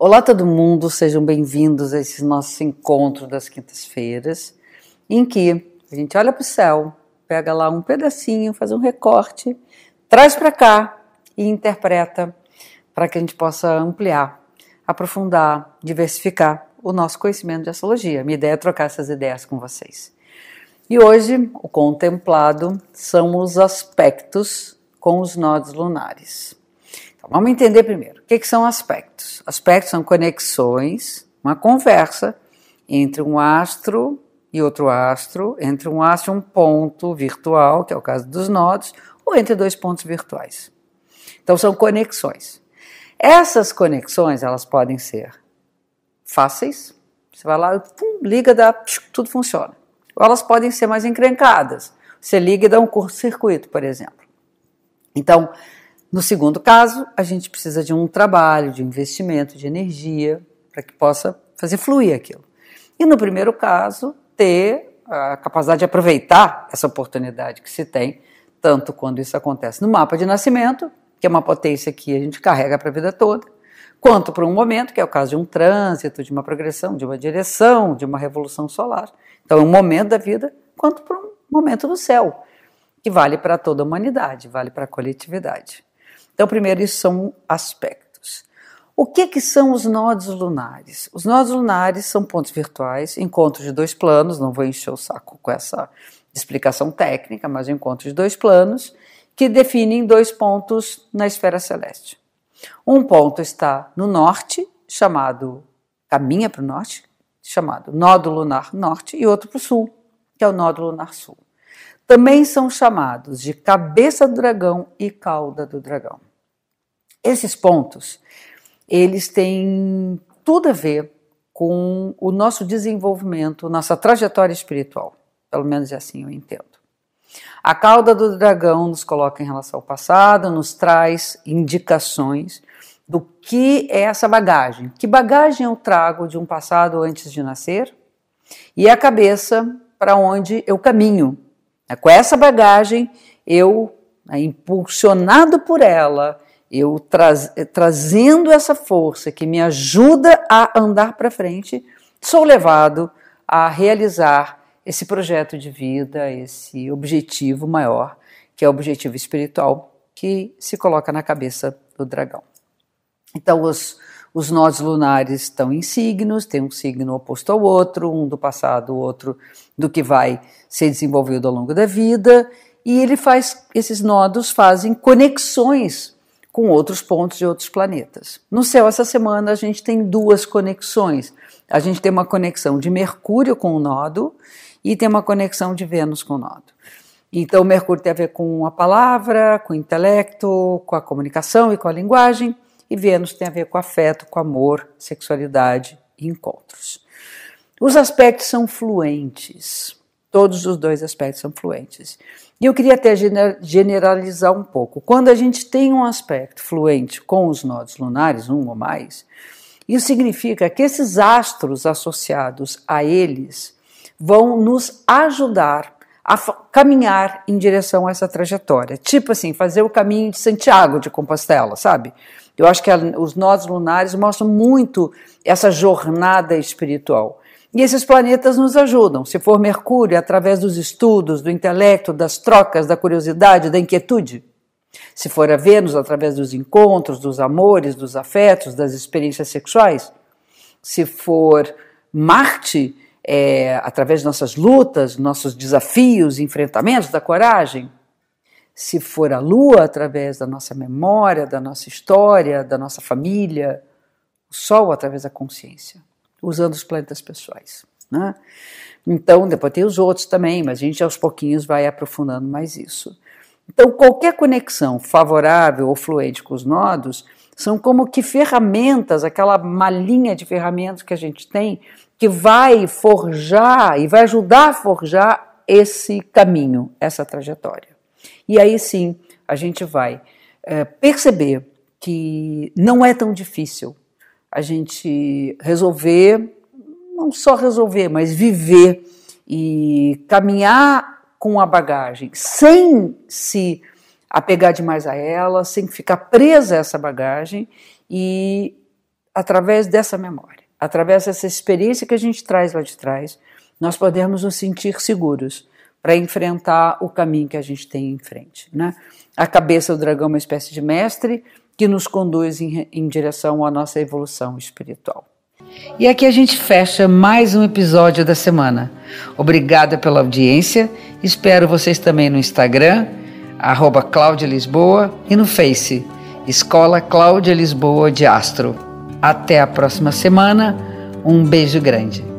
Olá todo mundo, sejam bem-vindos a esse nosso encontro das quintas-feiras, em que a gente olha para o céu, pega lá um pedacinho, faz um recorte, traz para cá e interpreta para que a gente possa ampliar, aprofundar, diversificar o nosso conhecimento de astrologia. Minha ideia é trocar essas ideias com vocês. E hoje o contemplado são os aspectos com os nodos lunares. Então, vamos entender primeiro. O que, que são aspectos? Aspectos são conexões, uma conversa entre um astro e outro astro, entre um astro e um ponto virtual, que é o caso dos nodos, ou entre dois pontos virtuais. Então são conexões. Essas conexões, elas podem ser fáceis, você vai lá, pum, liga, dá, tudo funciona. Ou elas podem ser mais encrencadas. Você liga e dá um curto-circuito, por exemplo. Então, no segundo caso, a gente precisa de um trabalho, de investimento, de energia, para que possa fazer fluir aquilo. E no primeiro caso, ter a capacidade de aproveitar essa oportunidade que se tem, tanto quando isso acontece no mapa de nascimento, que é uma potência que a gente carrega para a vida toda, quanto para um momento, que é o caso de um trânsito, de uma progressão, de uma direção, de uma revolução solar. Então, é um momento da vida, quanto para um momento do céu, que vale para toda a humanidade, vale para a coletividade. Então, primeiro, isso são aspectos. O que, que são os nodos lunares? Os nodos lunares são pontos virtuais, encontros de dois planos, não vou encher o saco com essa explicação técnica, mas encontros de dois planos, que definem dois pontos na esfera celeste. Um ponto está no norte, chamado caminha para o norte, chamado nódo lunar norte, e outro para o sul, que é o nódo lunar sul. Também são chamados de cabeça do dragão e cauda do dragão. Esses pontos, eles têm tudo a ver com o nosso desenvolvimento, nossa trajetória espiritual. Pelo menos é assim eu entendo. A cauda do dragão nos coloca em relação ao passado, nos traz indicações do que é essa bagagem. Que bagagem eu trago de um passado antes de nascer? E a cabeça para onde eu caminho. Com essa bagagem, eu, né, impulsionado por ela, eu traz, trazendo essa força que me ajuda a andar para frente, sou levado a realizar esse projeto de vida, esse objetivo maior, que é o objetivo espiritual que se coloca na cabeça do dragão. Então, os, os nós lunares estão em signos, tem um signo oposto ao outro, um do passado, o outro do que vai ser desenvolvido ao longo da vida, e ele faz, esses nodos fazem conexões com outros pontos de outros planetas. No céu, essa semana, a gente tem duas conexões. A gente tem uma conexão de Mercúrio com o nodo e tem uma conexão de Vênus com o nodo. Então, Mercúrio tem a ver com a palavra, com o intelecto, com a comunicação e com a linguagem, e Vênus tem a ver com afeto, com amor, sexualidade e encontros. Os aspectos são fluentes, todos os dois aspectos são fluentes. E eu queria até generalizar um pouco. Quando a gente tem um aspecto fluente com os nodos lunares, um ou mais, isso significa que esses astros associados a eles vão nos ajudar a caminhar em direção a essa trajetória. Tipo assim, fazer o caminho de Santiago de Compostela, sabe? Eu acho que os nodos lunares mostram muito essa jornada espiritual. E esses planetas nos ajudam. Se for Mercúrio, através dos estudos, do intelecto, das trocas, da curiosidade, da inquietude. Se for a Vênus, através dos encontros, dos amores, dos afetos, das experiências sexuais. Se for Marte, é, através de nossas lutas, nossos desafios, enfrentamentos, da coragem. Se for a Lua, através da nossa memória, da nossa história, da nossa família. O Sol, através da consciência usando os planetas pessoais. Né? Então, depois tem os outros também, mas a gente aos pouquinhos vai aprofundando mais isso. Então, qualquer conexão favorável ou fluente com os nodos são como que ferramentas, aquela malinha de ferramentas que a gente tem, que vai forjar e vai ajudar a forjar esse caminho, essa trajetória. E aí sim, a gente vai é, perceber que não é tão difícil a gente resolver, não só resolver, mas viver e caminhar com a bagagem sem se apegar demais a ela, sem ficar presa a essa bagagem e através dessa memória, através dessa experiência que a gente traz lá de trás, nós podemos nos sentir seguros para enfrentar o caminho que a gente tem em frente. Né? A cabeça do dragão é uma espécie de mestre que nos conduz em, em direção à nossa evolução espiritual. E aqui a gente fecha mais um episódio da semana. Obrigada pela audiência. Espero vocês também no Instagram, arroba Cláudia Lisboa, e no Face, Escola Cláudia Lisboa de Astro. Até a próxima semana. Um beijo grande.